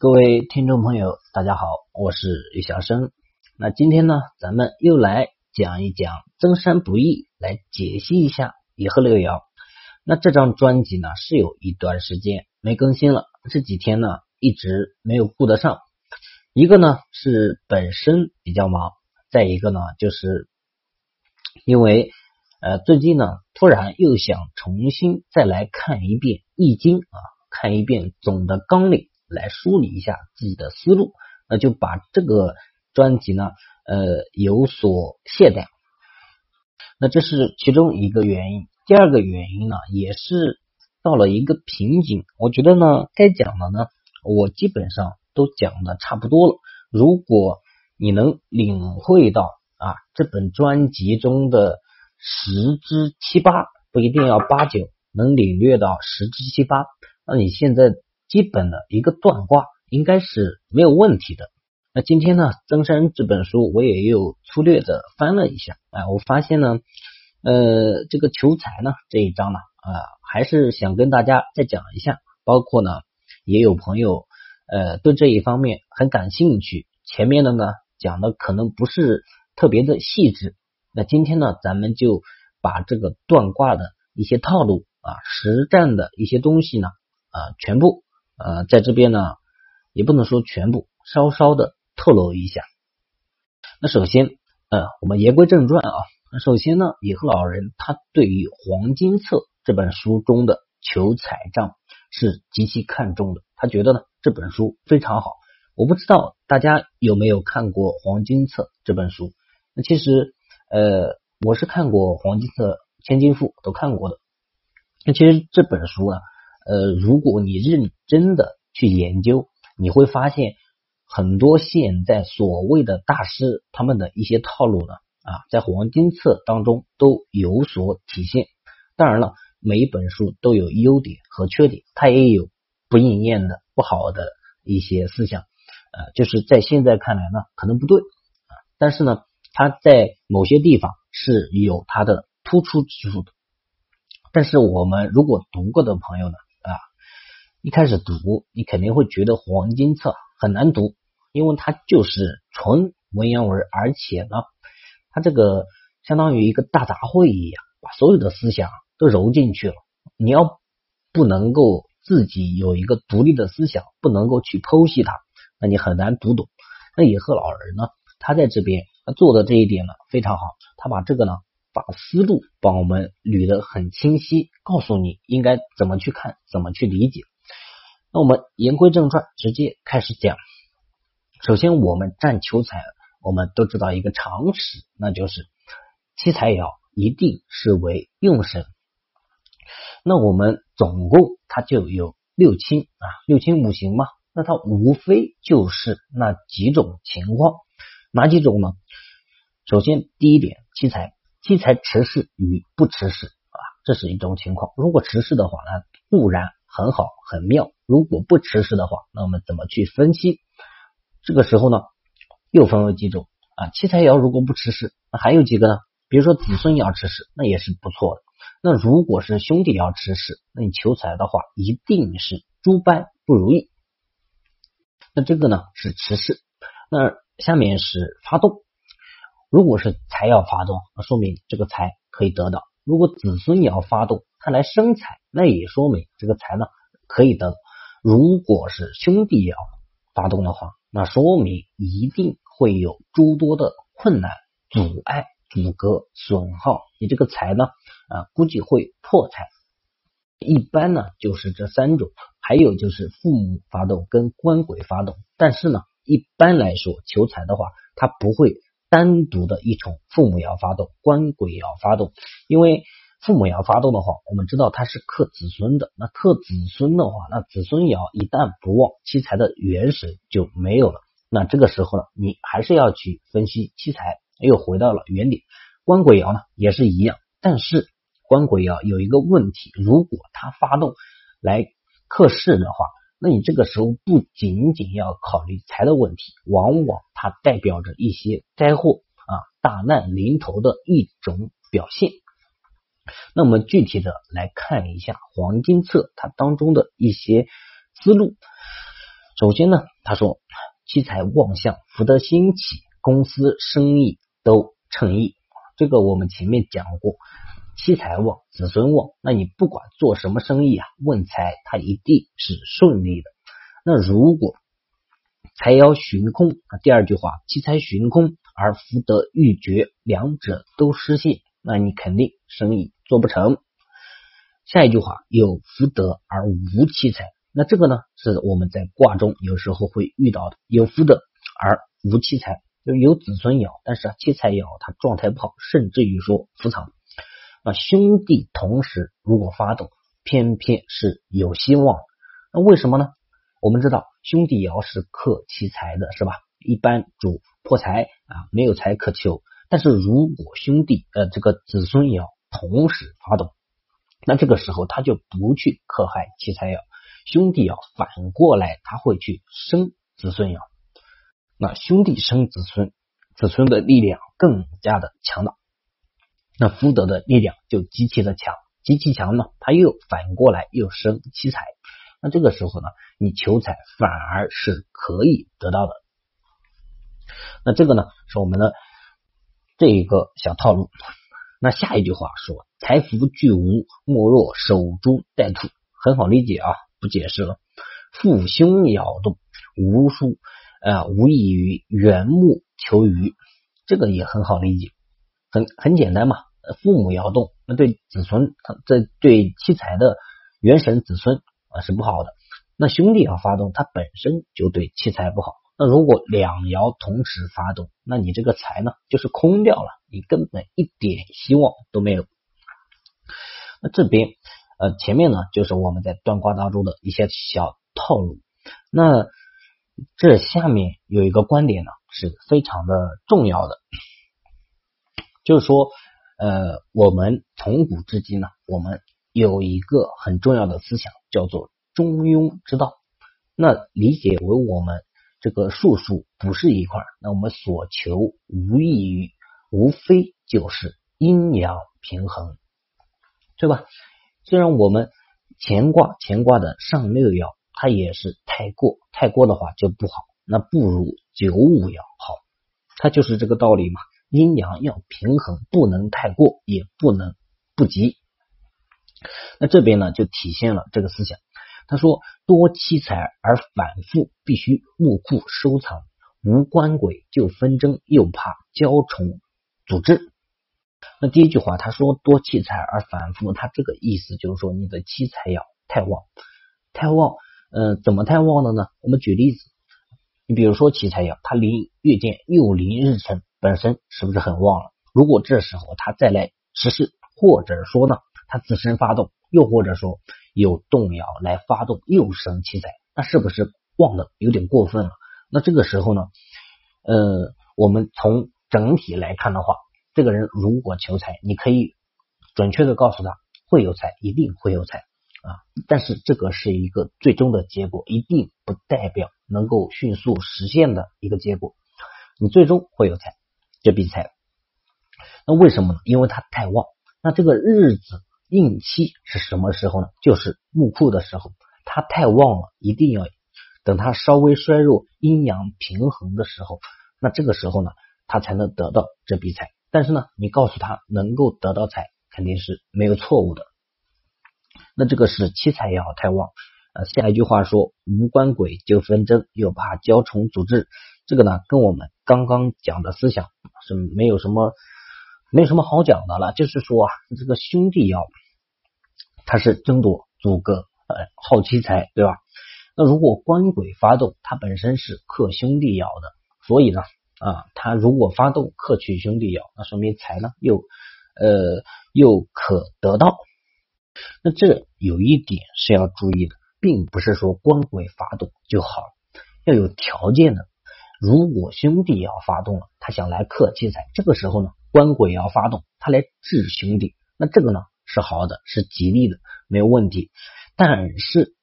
各位听众朋友，大家好，我是李小生。那今天呢，咱们又来讲一讲《增山不易》，来解析一下野鹤六爻。那这张专辑呢，是有一段时间没更新了，这几天呢一直没有顾得上。一个呢是本身比较忙，再一个呢就是因为呃最近呢突然又想重新再来看一遍《易经》啊，看一遍总的纲领。来梳理一下自己的思路，那就把这个专辑呢，呃，有所懈怠。那这是其中一个原因。第二个原因呢，也是到了一个瓶颈。我觉得呢，该讲的呢，我基本上都讲的差不多了。如果你能领会到啊，这本专辑中的十之七八，不一定要八九，能领略到十之七八，那你现在。基本的一个断卦应该是没有问题的。那今天呢，增山这本书我也有粗略的翻了一下，哎，我发现呢，呃，这个求财呢这一章呢，啊，还是想跟大家再讲一下。包括呢，也有朋友呃对这一方面很感兴趣。前面的呢讲的可能不是特别的细致。那今天呢，咱们就把这个断卦的一些套路啊，实战的一些东西呢，啊，全部。呃，在这边呢，也不能说全部，稍稍的透露一下。那首先，呃，我们言归正传啊。首先呢，野鹤老人他对于《黄金册》这本书中的求财账是极其看重的，他觉得呢这本书非常好。我不知道大家有没有看过《黄金册》这本书？那其实，呃，我是看过《黄金册》《千金赋》都看过的。那其实这本书啊。呃，如果你认真的去研究，你会发现很多现在所谓的大师他们的一些套路呢啊，在黄金册当中都有所体现。当然了，每一本书都有优点和缺点，它也有不应验的不好的一些思想，呃，就是在现在看来呢，可能不对啊，但是呢，它在某些地方是有它的突出之处的。但是我们如果读过的朋友呢？一开始读，你肯定会觉得《黄金册》很难读，因为它就是纯文言文，而且呢，它这个相当于一个大杂烩一样，把所有的思想都揉进去了。你要不能够自己有一个独立的思想，不能够去剖析它，那你很难读懂。那野鹤老人呢，他在这边他做的这一点呢非常好，他把这个呢把思路帮我们捋得很清晰，告诉你应该怎么去看，怎么去理解。那我们言归正传，直接开始讲。首先，我们占求财，我们都知道一个常识，那就是七财爻一定是为用神。那我们总共它就有六亲啊，六亲五行嘛，那它无非就是那几种情况，哪几种呢？首先，第一点，七财，七财持世与不持世啊，这是一种情况。如果持世的话呢，固然很好，很妙。如果不持世的话，那我们怎么去分析？这个时候呢，又分为几种啊？七财爻如果不持世，那还有几个呢？比如说子孙爻持世，那也是不错的。那如果是兄弟爻持世，那你求财的话，一定是诸般不如意。那这个呢是持世。那下面是发动，如果是财爻发动，那说明这个财可以得到；如果子孙爻发动，它来生财，那也说明这个财呢可以得到。如果是兄弟爻发动的话，那说明一定会有诸多的困难、阻碍、阻隔、损耗。你这个财呢，啊，估计会破财。一般呢就是这三种，还有就是父母发动跟官鬼发动。但是呢，一般来说求财的话，它不会单独的一重父母爻发动，官鬼爻发动，因为。父母爻发动的话，我们知道它是克子孙的。那克子孙的话，那子孙爻一旦不旺，七财的元神就没有了。那这个时候呢，你还是要去分析七财，又回到了原点。官鬼爻呢也是一样，但是官鬼爻有一个问题，如果它发动来克世的话，那你这个时候不仅仅要考虑财的问题，往往它代表着一些灾祸啊、大难临头的一种表现。那我们具体的来看一下《黄金册》它当中的一些思路。首先呢，他说七财旺相，福德兴起，公司生意都称意。这个我们前面讲过，七财旺，子孙旺，那你不管做什么生意啊，问财它一定是顺利的。那如果财爻寻空，第二句话，七财寻空而福德欲绝，两者都失陷，那你肯定生意做不成。下一句话，有福德而无七财。那这个呢，是我们在卦中有时候会遇到的，有福德而无妻财，就有子孙爻，但是妻财爻它状态不好，甚至于说伏藏啊，兄弟同时如果发动，偏偏是有希望。那为什么呢？我们知道兄弟爻是克妻财的，是吧？一般主破财啊，没有财可求。但是如果兄弟呃这个子孙爻同时发动，那这个时候他就不去克害妻财爻。兄弟爻反过来，他会去生子孙爻，那兄弟生子孙，子孙的力量更加的强大，那福德的力量就极其的强，极其强呢，他又反过来又生七财，那这个时候呢，你求财反而是可以得到的。那这个呢，是我们的这一个小套路。那下一句话说：“财福俱无，莫若守株待兔。”很好理解啊。不解释了，父兄爻动，无数啊，无异于缘木求鱼，这个也很好理解，很很简单嘛。父母摇动，那对子孙，这对妻财的元神子孙啊是不好的。那兄弟要发动，他本身就对妻财不好。那如果两爻同时发动，那你这个财呢，就是空掉了，你根本一点希望都没有。那这边。呃，前面呢就是我们在断卦当中的一些小套路。那这下面有一个观点呢是非常的重要的，就是说，呃，我们从古至今呢，我们有一个很重要的思想叫做中庸之道。那理解为我们这个术数不是一块，那我们所求无异于无非就是阴阳平衡，对吧？虽然我们乾卦乾卦的上六爻，它也是太过，太过的话就不好，那不如九五爻好，它就是这个道理嘛。阴阳要平衡，不能太过，也不能不及。那这边呢，就体现了这个思想。他说：多妻财而反复，必须木库收藏；无官鬼就纷争，又怕交虫阻滞。那第一句话，他说多气财而反复，他这个意思就是说你的气财要太旺，太旺，嗯，怎么太旺了呢？我们举例子，你比如说气财爻，它临月见又临日辰，本身是不是很旺了？如果这时候他再来实施，或者说呢，他自身发动，又或者说有动摇来发动，又生七财，那是不是旺的有点过分了？那这个时候呢，呃，我们从整体来看的话。这个人如果求财，你可以准确的告诉他会有财，一定会有财啊！但是这个是一个最终的结果，一定不代表能够迅速实现的一个结果。你最终会有财，这笔财。那为什么呢？因为它太旺。那这个日子应期是什么时候呢？就是木库的时候，它太旺了，一定要等它稍微衰弱、阴阳平衡的时候，那这个时候呢，他才能得到这笔财。但是呢，你告诉他能够得到财，肯定是没有错误的。那这个是七财也好太旺呃。下一句话说无官鬼就纷争，又怕交虫阻滞。这个呢，跟我们刚刚讲的思想是没有什么没有什么好讲的了。就是说啊，这个兄弟爻它是争夺祖格呃好七财，对吧？那如果官鬼发动，它本身是克兄弟爻的，所以呢。啊，他如果发动克取兄弟爻，那说明财呢又呃又可得到。那这有一点是要注意的，并不是说官鬼发动就好，要有条件的。如果兄弟爻发动了，他想来克妻财，这个时候呢，官鬼爻发动，他来治兄弟，那这个呢是好的，是吉利的，没有问题。但是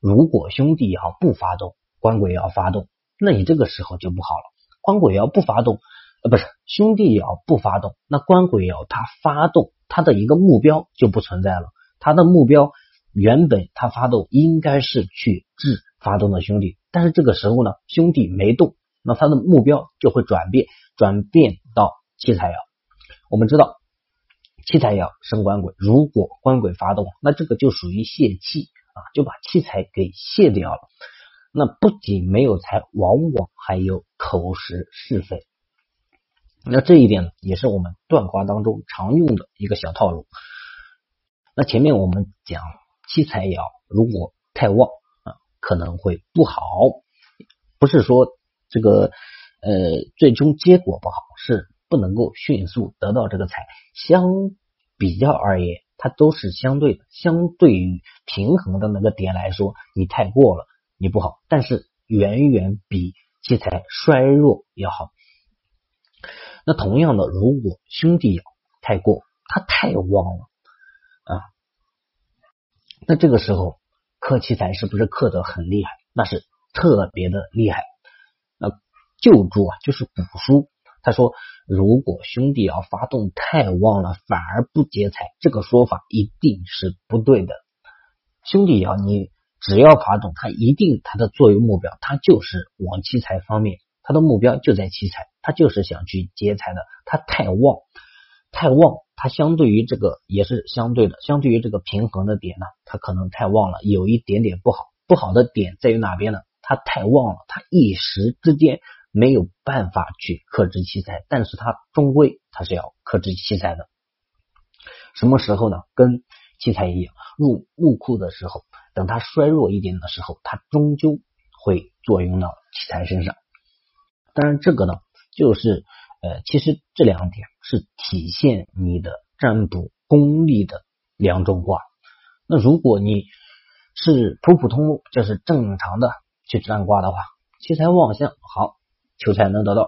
如果兄弟爻不发动，官鬼爻发动，那你这个时候就不好了。官鬼爻不发动，呃，不是兄弟爻不发动，那官鬼爻它发动，它的一个目标就不存在了。它的目标原本它发动应该是去治发动的兄弟，但是这个时候呢，兄弟没动，那他的目标就会转变，转变到七彩爻。我们知道七财爻生官鬼，如果官鬼发动，那这个就属于泄气啊，就把七财给泄掉了。那不仅没有财，往往还有口实是非。那这一点呢，也是我们断卦当中常用的一个小套路。那前面我们讲七财爻如果太旺啊，可能会不好。不是说这个呃最终结果不好，是不能够迅速得到这个财。相比较而言，它都是相对的。相对于平衡的那个点来说，你太过了，你不好。但是远远比七彩衰弱要好。那同样的，如果兄弟爻太过，他太旺了啊，那这个时候克七财是不是克得很厉害？那是特别的厉害。那旧注啊，就是古书，他说如果兄弟要发动太旺了，反而不劫财，这个说法一定是不对的。兄弟爻你只要发动，它一定它的作用目标，它就是往七财方面。他的目标就在七财，他就是想去劫财的。他太旺，太旺，他相对于这个也是相对的，相对于这个平衡的点呢，他可能太旺了，有一点点不好。不好的点在于哪边呢？他太旺了，他一时之间没有办法去克制七财，但是他终归他是要克制七财的。什么时候呢？跟七财一样，入木库的时候，等他衰弱一点的时候，他终究会作用到七财身上。当然，这个呢，就是呃，其实这两点是体现你的占卜功力的两种卦。那如果你是普普通通，就是正常的去占卦的话，七财旺相好，求财能得到；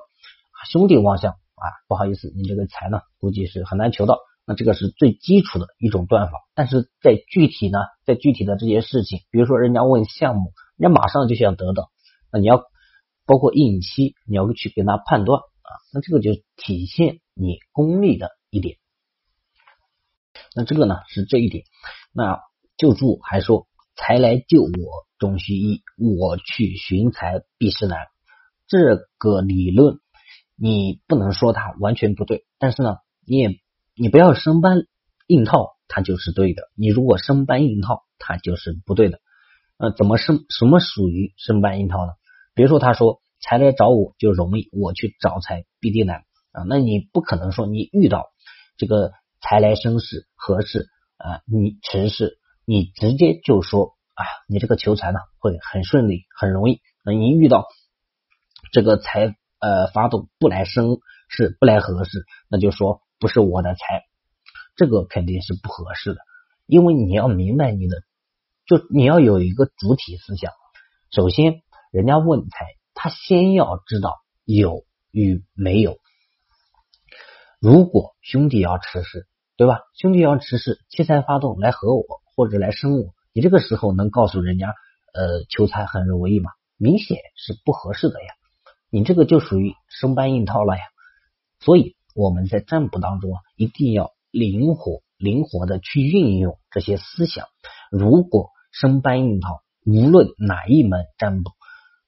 兄弟旺相啊，不好意思，你这个财呢，估计是很难求到。那这个是最基础的一种断法。但是在具体呢，在具体的这些事情，比如说人家问项目，人家马上就想得到，那你要。包括应期，你要去跟他判断啊，那这个就体现你功力的一点。那这个呢是这一点。那救助还说财来救我终须一，我去寻财必是难。这个理论你不能说它完全不对，但是呢，你也你不要生搬硬套，它就是对的。你如果生搬硬套，它就是不对的。呃，怎么生？什么属于生搬硬套呢？比如说，他说财来找我就容易，我去找财必定难啊。那你不可能说你遇到这个财来生事合适啊，你迟事，你直接就说啊，你这个求财呢会很顺利，很容易。那你遇到这个财呃发动不来生是，不来合适，那就说不是我的财，这个肯定是不合适的。因为你要明白你的，就你要有一个主体思想，首先。人家问财，他先要知道有与没有。如果兄弟要持事，对吧？兄弟要持事，七财发动来和我或者来生我，你这个时候能告诉人家，呃，求财很容易吗？明显是不合适的呀。你这个就属于生搬硬套了呀。所以我们在占卜当中啊，一定要灵活、灵活的去运用这些思想。如果生搬硬套，无论哪一门占卜。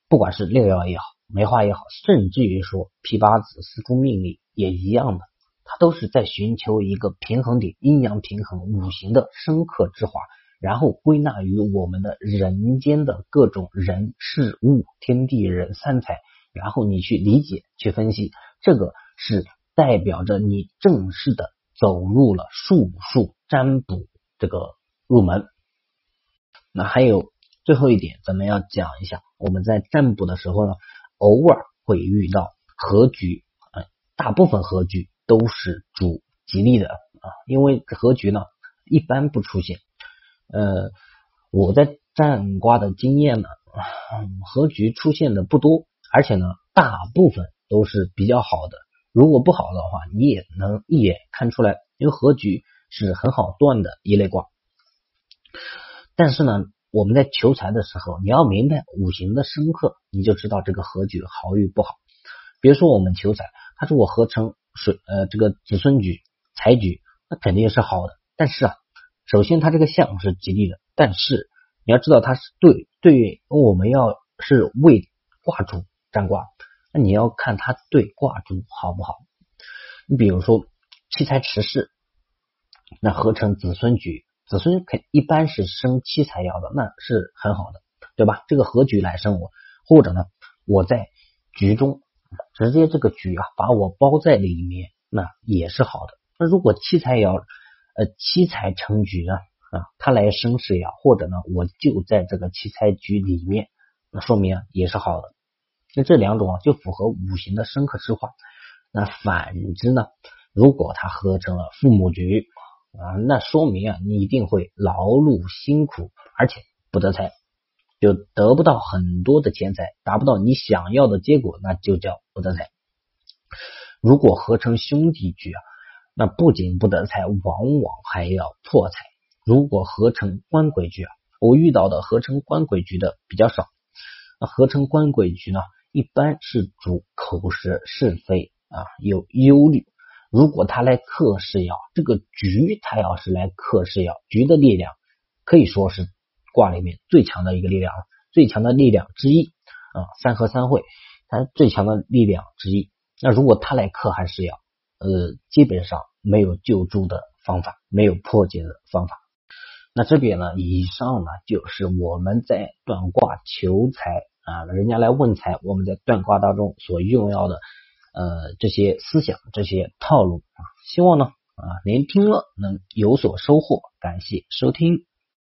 不管是六爻也好，梅花也好，甚至于说批八字、四柱命理也一样的，它都是在寻求一个平衡点，阴阳平衡，五行的生克之华，然后归纳于我们的人间的各种人事物、天地人三才，然后你去理解、去分析，这个是代表着你正式的走入了术数占卜这个入门。那还有。最后一点，咱们要讲一下，我们在占卜的时候呢，偶尔会遇到合局，啊，大部分合局都是主吉利的啊，因为合局呢一般不出现。呃，我在占卦的经验呢，合局出现的不多，而且呢，大部分都是比较好的。如果不好的话，你也能一眼看出来，因为合局是很好断的一类卦。但是呢。我们在求财的时候，你要明白五行的生克，你就知道这个合局好与不好。比如说我们求财，他说我合成水呃这个子孙局财局，那肯定是好的。但是啊，首先它这个相是吉利的，但是你要知道它是对对，我们要是为卦主占卦，那你要看他对卦主好不好。你比如说七财持世，那合成子孙局，子孙肯一般是生七财爻的，那是很好的，对吧？这个合局来生我，或者呢，我在局中直接这个局啊把我包在里面，那也是好的。那如果七财爻呃七财成局呢啊，它来生世爻，或者呢我就在这个七财局里面，那说明也是好的。那这两种啊就符合五行的生克之化。那反之呢？如果它合成了父母局啊，那说明啊，你一定会劳碌辛苦，而且不得财，就得不到很多的钱财，达不到你想要的结果，那就叫不得财。如果合成兄弟局啊，那不仅不得财，往往还要破财。如果合成官鬼局啊，我遇到的合成官鬼局的比较少。那合成官鬼局呢，一般是主口舌是非啊，有忧虑。如果他来克是爻，这个局他要是来克是爻，局的力量可以说是卦里面最强的一个力量了，最强的力量之一啊。三合三会，它最强的力量之一。那如果他来克还是爻，呃，基本上没有救助的方法，没有破解的方法。那这边呢，以上呢就是我们在断卦求财啊，人家来问财，我们在断卦当中所用到的。呃，这些思想，这些套路啊，希望呢啊，您听了能有所收获。感谢收听。